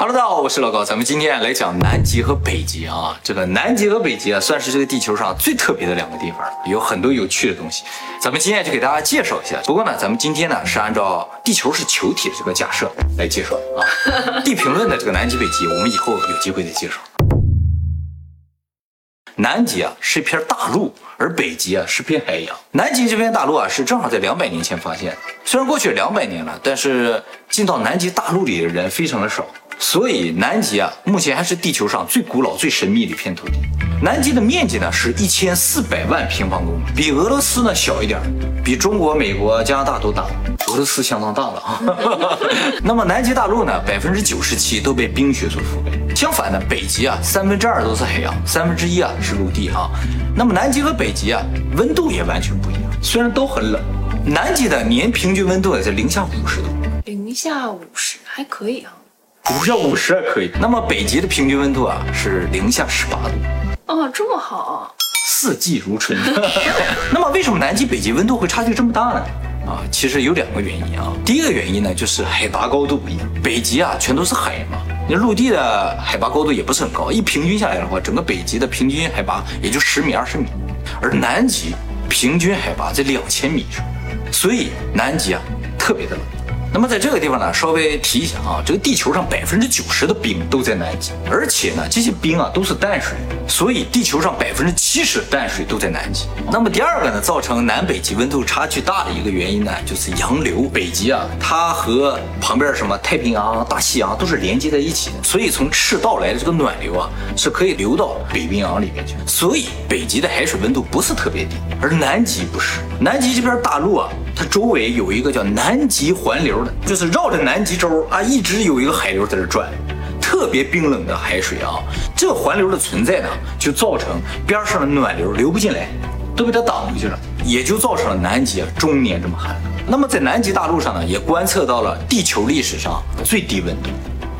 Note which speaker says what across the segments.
Speaker 1: Hello，大家好，我是老高，咱们今天来讲南极和北极啊。这个南极和北极啊，算是这个地球上最特别的两个地方，有很多有趣的东西。咱们今天就给大家介绍一下。不过呢，咱们今天呢是按照地球是球体的这个假设来介绍啊。地平论的这个南极、北极，我们以后有机会再介绍。南极啊是一片大陆，而北极啊是片海洋。南极这片大陆啊是正好在两百年前发现，虽然过去两百年了，但是进到南极大陆里的人非常的少。所以南极啊，目前还是地球上最古老、最神秘的一片土地。南极的面积呢是一千四百万平方公里，比俄罗斯呢小一点，比中国、美国、加拿大都大。俄罗斯相当大了啊。那么南极大陆呢，百分之九十七都被冰雪所覆盖。相反呢，北极啊，三分之二都是海洋，三分之一啊是陆地啊。那么南极和北极啊，温度也完全不一样，虽然都很冷。南极的年平均温度也在零下五十度，
Speaker 2: 零下五十还可以啊。
Speaker 1: 五下五十还可以。那么北极的平均温度啊是零下十八度，
Speaker 2: 哦，这么好，
Speaker 1: 四季如春。那么为什么南极、北极温度会差距这么大呢？啊，其实有两个原因啊。第一个原因呢就是海拔高度不一样，北极啊全都是海嘛，那陆地的海拔高度也不是很高，一平均下来的话，整个北极的平均海拔也就十米、二十米，而南极平均海拔在两千米以上，所以南极啊特别的冷。那么在这个地方呢，稍微提一下啊，这个地球上百分之九十的冰都在南极，而且呢，这些冰啊都是淡水，所以地球上百分之七十淡水都在南极。那么第二个呢，造成南北极温度差距大的一个原因呢，就是洋流。北极啊，它和旁边什么太平洋、大西洋都是连接在一起的，所以从赤道来的这个暖流啊，是可以流到北冰洋里面去。所以北极的海水温度不是特别低，而南极不是。南极这片大陆啊，周围有一个叫南极环流的。就是绕着南极洲啊，一直有一个海流在这转，特别冰冷的海水啊。这个环流的存在呢，就造成边上的暖流流不进来，都被它挡回去了，也就造成了南极啊终年这么寒。那么在南极大陆上呢，也观测到了地球历史上最低温度，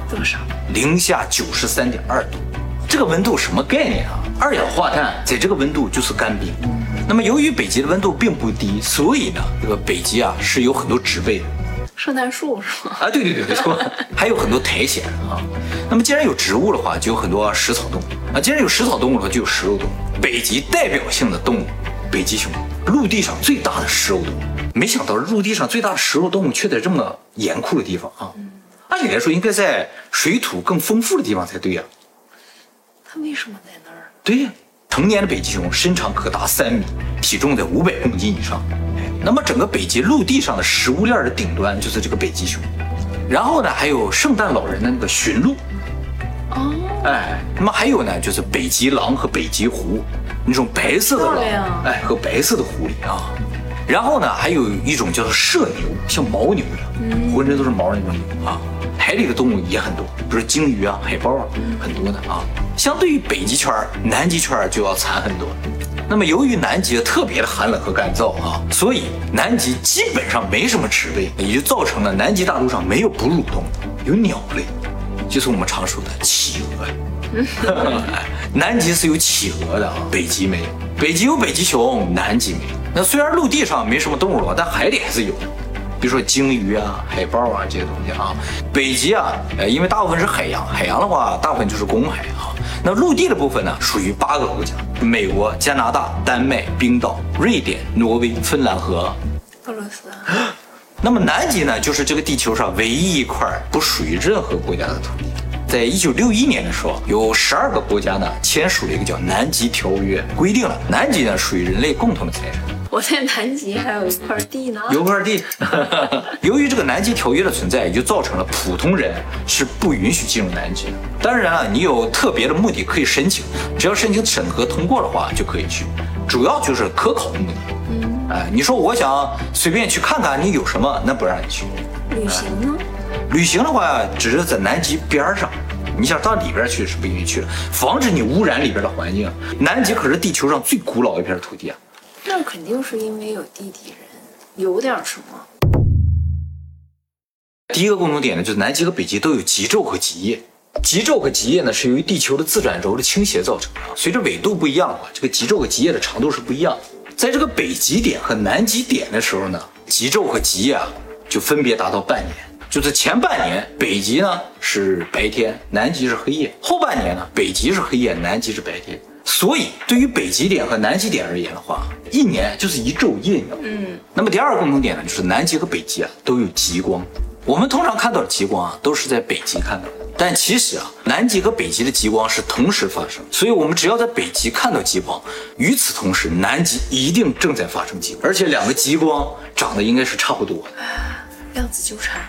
Speaker 2: 多少？
Speaker 1: 零下九十三点二度。这个温度什么概念啊？二氧化碳在这个温度就是干冰。那么由于北极的温度并不低，所以呢，这个北极啊是有很多植被的。
Speaker 2: 圣诞树是吗？
Speaker 1: 啊，对对对，没错，还有很多苔藓啊。那么既然有植物的话，就有很多食草动物啊。既然有食草动物的话，就有食肉动物。北极代表性的动物，北极熊，陆地上最大的食肉动物。没想到陆地上最大的食肉动物却在这么严酷的地方啊。按理来说，应该在水土更丰富的地方才对呀。
Speaker 2: 它为什么在那儿？
Speaker 1: 对呀，成年的北极熊身长可达三米，体重在五百公斤以上。那么整个北极陆地上的食物链的顶端就是这个北极熊，然后呢还有圣诞老人的那个驯鹿，
Speaker 2: 哦，
Speaker 1: 哎，那么还有呢就是北极狼和北极狐，那种白色的狼，哎和白色的狐狸啊，然后呢还有一种叫做麝牛，像牦牛一样，浑身都是毛那种牛啊，海里的动物也很多，比如鲸鱼啊、海豹啊，很多的啊。相对于北极圈，南极圈就要惨很多。那么由于南极特别的寒冷和干燥啊，所以南极基本上没什么植被，也就造成了南极大陆上没有哺乳动物，有鸟类，就是我们常说的企鹅。南极是有企鹅的啊，北极没有。北极有北极熊，南极没有。那虽然陆地上没什么动物了，但海里还是有。比如说鲸鱼啊、海豹啊这些东西啊。北极啊，呃，因为大部分是海洋，海洋的话大部分就是公海啊。那陆地的部分呢，属于八个国家：美国、加拿大、丹麦、冰岛、瑞典、挪威、芬兰和
Speaker 2: 俄罗斯。
Speaker 1: 那么南极呢，就是这个地球上唯一一块不属于任何国家的土地。在一九六一年的时候，有十二个国家呢签署了一个叫《南极条约》，规定了南极呢属于人类共同的财产。
Speaker 2: 我在南极还有一块地呢，
Speaker 1: 有块地。由于这个南极条约的存在，也就造成了普通人是不允许进入南极的。当然了，你有特别的目的可以申请，只要申请审核通过的话就可以去。主要就是科考目的。嗯，哎，你说我想随便去看看你有什么，那不让你去。
Speaker 2: 旅行呢？
Speaker 1: 旅行的话，只是在南极边上，你想到里边去是不允许去的，防止你污染里边的环境。南极可是地球上最古老一片土地啊。
Speaker 2: 那肯定是因为有地底人，有点什么。
Speaker 1: 第一个共同点呢，就是南极和北极都有极昼和极夜。极昼和极夜呢，是由于地球的自转轴的倾斜造成的。随着纬度不一样的话，这个极昼和极夜的长度是不一样的。在这个北极点和南极点的时候呢，极昼和极夜啊，就分别达到半年。就是前半年北极呢是白天，南极是黑夜；后半年呢北极是黑夜，南极是白天。所以对于北极点和南极点而言的话，一年就是一昼夜。嗯。那么第二个共同点呢，就是南极和北极啊都有极光。我们通常看到的极光啊，都是在北极看到的。但其实啊，南极和北极的极光是同时发生，所以我们只要在北极看到极光，与此同时，南极一定正在发生极光，而且两个极光长得应该是差不多的。
Speaker 2: 量子纠缠，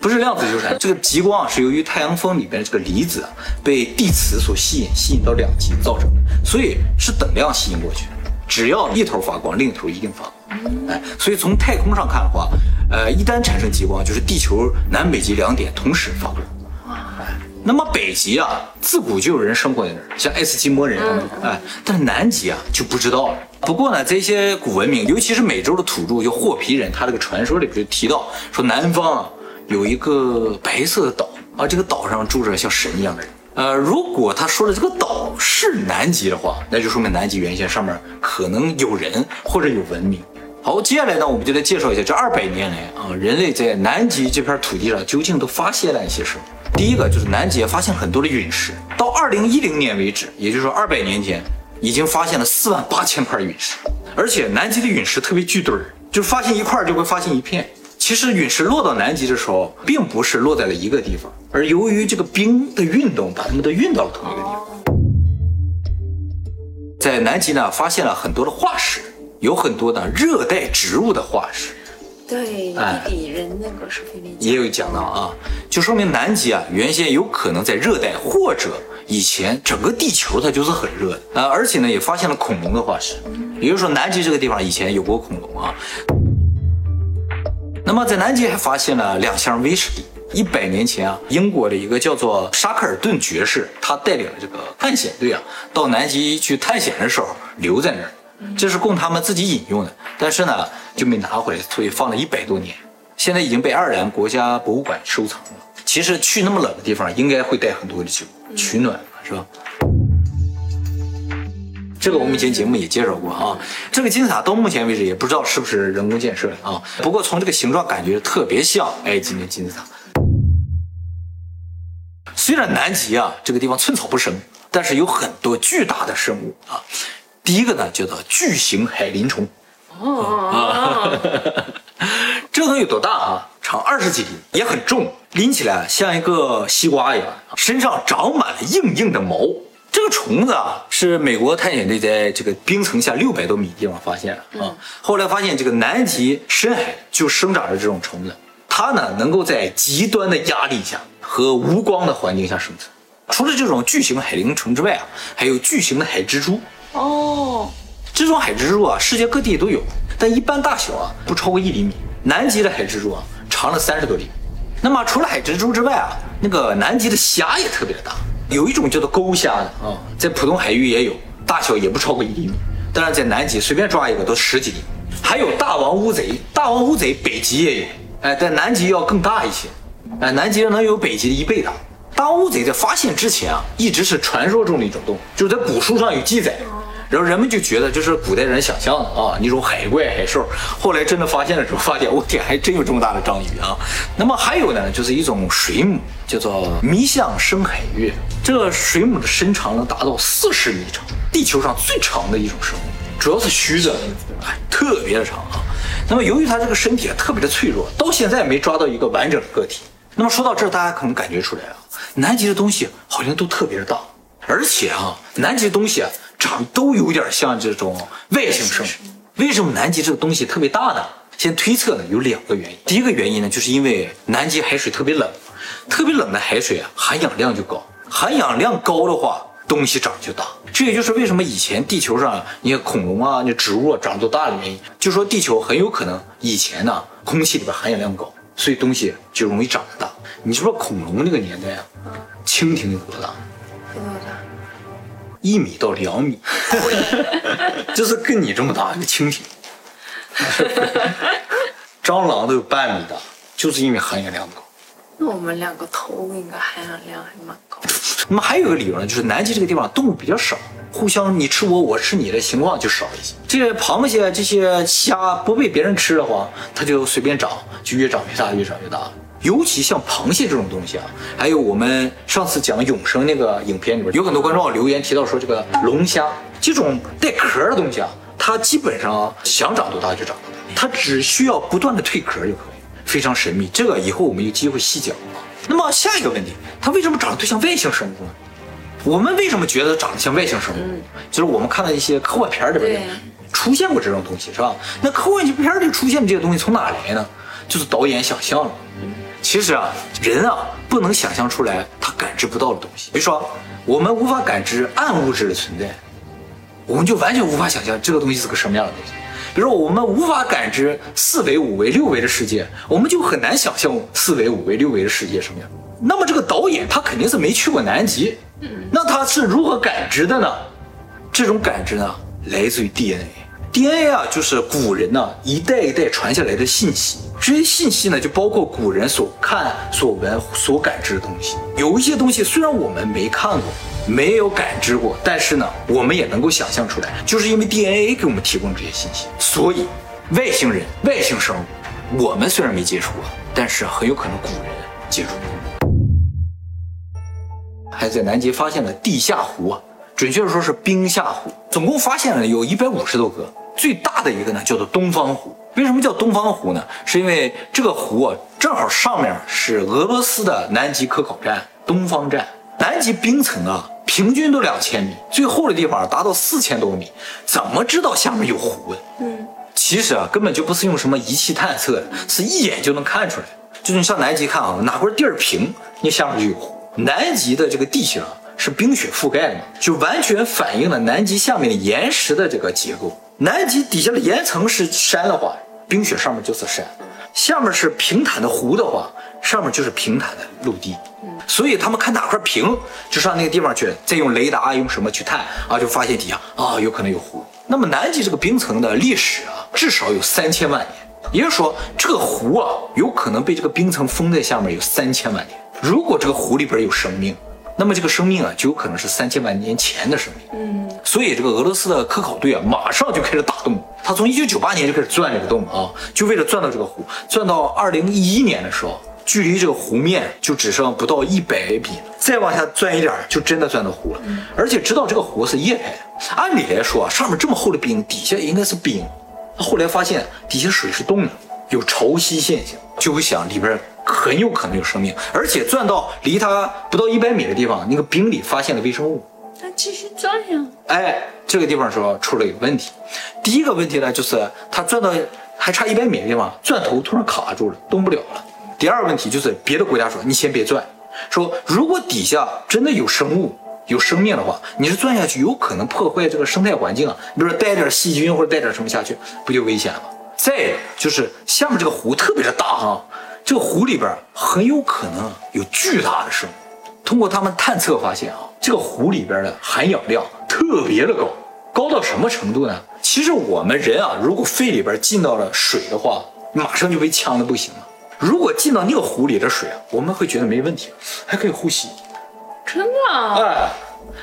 Speaker 1: 不是量子纠缠，这个极光啊是由于太阳风里边的这个离子啊被地磁所吸引，吸引到两极造成的，所以是等量吸引过去。只要一头发光，另一头一定发光。哎，所以从太空上看的话，呃，一旦产生极光，就是地球南北极两点同时发光。那么北极啊，自古就有人生活在那儿，像爱斯基摩人他们，哎，但是南极啊就不知道了。不过呢，这些古文明，尤其是美洲的土著，就霍皮人，他这个传说里边就提到说，南方啊有一个白色的岛，啊，这个岛上住着像神一样的人。呃，如果他说的这个岛是南极的话，那就说明南极原先上面可能有人或者有文明。好，接下来呢，我们就来介绍一下这二百年来啊，人类在南极这片土地上究竟都发现了一些什么。第一个就是南极发现很多的陨石，到二零一零年为止，也就是说二百年前，已经发现了四万八千块陨石，而且南极的陨石特别聚堆儿，就发现一块就会发现一片。其实陨石落到南极的时候，并不是落在了一个地方，而由于这个冰的运动，把它们都运到了同一个地方。在南极呢，发现了很多的化石，有很多的热带植物的化石。
Speaker 2: 对，地底人那个是非常
Speaker 1: 也有讲到啊，就说明南极啊，原先有可能在热带，或者以前整个地球它就是很热的啊，而且呢，也发现了恐龙的化石，也就是说南极这个地方以前有过恐龙啊。那么在南极还发现了两箱威士忌，一百年前啊，英国的一个叫做沙克尔顿爵士，他带领这个探险队啊，到南极去探险的时候留在那儿。这是供他们自己饮用的，但是呢就没拿回来，所以放了一百多年，现在已经被爱尔兰国家博物馆收藏了。其实去那么冷的地方，应该会带很多的酒取暖嘛，是吧？这个我们以前节目也介绍过啊。这个金字塔到目前为止也不知道是不是人工建设的啊，不过从这个形状感觉特别像埃及的金字塔。虽然南极啊这个地方寸草不生，但是有很多巨大的生物啊。第一个呢，叫做巨型海林虫。哦，这个东西有多大啊？长二十几厘米，也很重，拎起来像一个西瓜一样，身上长满了硬硬的毛。这个虫子啊，是美国探险队在这个冰层下六百多米地方发现的啊。后来发现这个南极深海就生长着这种虫子，它呢能够在极端的压力下和无光的环境下生存。除了这种巨型海灵虫之外啊，还有巨型的海蜘蛛。哦，这种海蜘蛛啊，世界各地都有，但一般大小啊不超过一厘米。南极的海蜘蛛啊，长了三十多厘米。那么除了海蜘蛛之外啊，那个南极的虾也特别的大，有一种叫做钩虾的啊，在普通海域也有，大小也不超过一厘米。当然在南极随便抓一个都十几厘米。还有大王乌贼，大王乌贼北极也有，哎，在南极要更大一些，哎，南极能有北极的一倍大。大乌贼在发现之前啊，一直是传说中的一种动物，就是在古书上有记载。然后人们就觉得这是古代人想象的啊，那种海怪海兽。后来真的发现的时候，发现我天，还真有这么大的章鱼啊！那么还有呢，就是一种水母，叫做迷象深海月。这个水母的身长能达到四十米长，地球上最长的一种生物，主要是须的，哎，特别的长啊。那么由于它这个身体啊特别的脆弱，到现在没抓到一个完整的个体。那么说到这儿，大家可能感觉出来啊，南极的东西好像都特别的大，而且啊，南极的东西啊。长都有点像这种外星生物。为什么南极这个东西特别大呢？先推测呢有两个原因。第一个原因呢，就是因为南极海水特别冷，特别冷的海水啊，含氧量就高。含氧量高的话，东西长就大。这也就是为什么以前地球上你看恐龙啊、那植物啊长都大的原因。就说地球很有可能以前呢，空气里边含氧量高，所以东西就容易长得大。你说恐龙那个年代啊，蜻蜓有多大？一米到两米，就是跟你这么大一个蜻蜓，蟑螂都有半米大，就是因为含氧量高。
Speaker 2: 那我们两个头应该含氧量还蛮高。
Speaker 1: 那么还有一个理由呢，就是南极这个地方动物比较少，互相你吃我我吃你的情况就少一些。这些螃蟹、这些虾不被别人吃的话，它就随便长，就越长越大，越长越大。尤其像螃蟹这种东西啊，还有我们上次讲永生那个影片里边，有很多观众留言提到说，这个龙虾这种带壳的东西啊，它基本上想长多大就长多大，它只需要不断的蜕壳就可以，非常神秘。这个以后我们有机会细讲啊。那么下一个问题，它为什么长得都像外星生物呢？我们为什么觉得长得像外星生物？就是我们看到一些科幻片里边出现过这种东西，是吧？那科幻片里出现的这些东西从哪来呢？就是导演想象了。其实啊，人啊不能想象出来他感知不到的东西。比如说，我们无法感知暗物质的存在，我们就完全无法想象这个东西是个什么样的东西。比如说，我们无法感知四维、五维、六维的世界，我们就很难想象四维、五维、六维的世界什么样。那么这个导演他肯定是没去过南极，那他是如何感知的呢？这种感知呢，来自于 DNA。DNA 啊，就是古人呢一代一代传下来的信息。这些信息呢，就包括古人所看、所闻、所感知的东西。有一些东西虽然我们没看过、没有感知过，但是呢，我们也能够想象出来，就是因为 DNA 给我们提供这些信息。所以，外星人、外星生物，我们虽然没接触过，但是很有可能古人接触过。还在南极发现了地下湖啊，准确的说是冰下湖，总共发现了有一百五十多个。最大的一个呢，叫做东方湖。为什么叫东方湖呢？是因为这个湖啊，正好上面是俄罗斯的南极科考站东方站。南极冰层啊，平均都两千米，最厚的地方达到四千多米。怎么知道下面有湖？嗯，其实啊，根本就不是用什么仪器探测的，是一眼就能看出来。就是你上南极看啊，哪块地儿平，那下面就有湖。南极的这个地形啊，是冰雪覆盖的，就完全反映了南极下面的岩石的这个结构。南极底下的岩层是山的话，冰雪上面就是山；下面是平坦的湖的话，上面就是平坦的陆地。所以他们看哪块平，就上那个地方去，再用雷达用什么去探啊，就发现底下啊有可能有湖。那么南极这个冰层的历史啊，至少有三千万年，也就是说这个湖啊有可能被这个冰层封在下面有三千万年。如果这个湖里边有生命。那么这个生命啊，就有可能是三千万年前的生命。嗯，所以这个俄罗斯的科考队啊，马上就开始打洞。他从一九九八年就开始钻这个洞啊，就为了钻到这个湖。钻到二零一一年的时候，距离这个湖面就只剩不到一百米了。再往下钻一点，就真的钻到湖了。而且知道这个湖是液态的，按理来说啊，上面这么厚的冰，底下应该是冰。后来发现底下水是冻的，有潮汐现象，就会想里边。很有可能有生命，而且钻到离它不到一百米的地方，那个冰里发现了微生物。
Speaker 2: 那继续钻呀？
Speaker 1: 哎，这个地方说出了一个问题。第一个问题呢，就是它钻到还差一百米的地方，钻头突然卡住了，动不了了。第二个问题就是别的国家说你先别钻，说如果底下真的有生物、有生命的话，你是钻下去有可能破坏这个生态环境啊。你比如说带点细菌或者带点什么下去，不就危险了吗？再就是下面这个湖特别的大哈。这个湖里边很有可能有巨大的生物。通过他们探测发现啊，这个湖里边的含氧量特别的高，高到什么程度呢？其实我们人啊，如果肺里边进到了水的话，马上就被呛得不行了。如果进到那个湖里的水啊，我们会觉得没问题，还可以呼吸。
Speaker 2: 真的？
Speaker 1: 哎，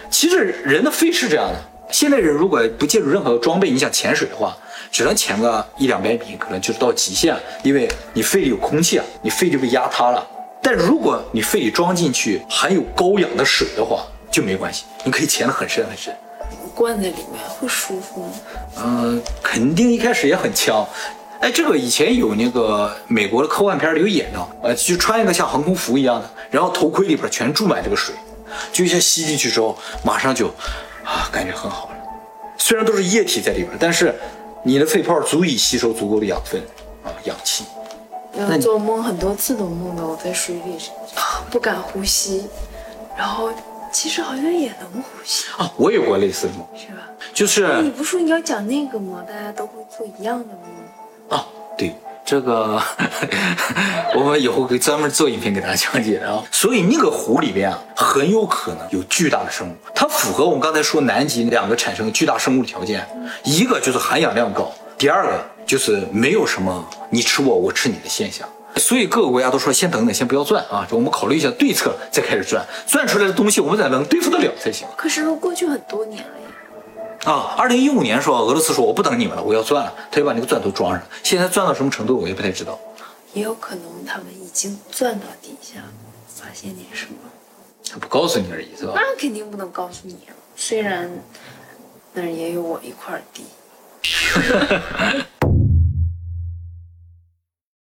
Speaker 1: 其实人的肺是这样的。现代人如果不借助任何装备，你想潜水的话。只能潜个一两百米，可能就是到极限，因为你肺里有空气啊，你肺就被压塌了。但如果你肺里装进去含有高氧的水的话，就没关系，你可以潜得很深很深。
Speaker 2: 灌在里面会舒服吗？
Speaker 1: 嗯，肯定一开始也很呛。哎，这个以前有那个美国的科幻片里有演到，呃，就穿一个像航空服一样的，然后头盔里边全注满这个水，就一下吸进去之后，马上就啊，感觉很好了。虽然都是液体在里边，但是。你的肺泡足以吸收足够的养分啊，氧气。
Speaker 2: 那做梦很多次都梦到我在水里，不敢呼吸，然后其实好像也能呼吸
Speaker 1: 啊。我有过类似的梦，
Speaker 2: 是吧？
Speaker 1: 就是
Speaker 2: 你不说你要讲那个吗？大家都会做一样的梦
Speaker 1: 这个 我们以后会专门做影片给大家讲解啊。所以那个湖里边啊，很有可能有巨大的生物，它符合我们刚才说南极两个产生巨大生物的条件。一个就是含氧量高，第二个就是没有什么你吃我我吃你的现象，所以各个国家都说先等等，先不要转啊，我们考虑一下对策再开始转。转出来的东西我们才能对付得了才行。
Speaker 2: 可是都过去很多年了
Speaker 1: 呀。啊，二零一五年说俄罗斯说我不等你们了，我要钻了，他就把那个钻头装上，现在钻到什么程度我也不太知道。
Speaker 2: 也有可能他们已经钻到底下，发现点什么。
Speaker 1: 他不告诉你而已，是吧？
Speaker 2: 那肯定不能告诉你啊，虽然那儿也有我一块地。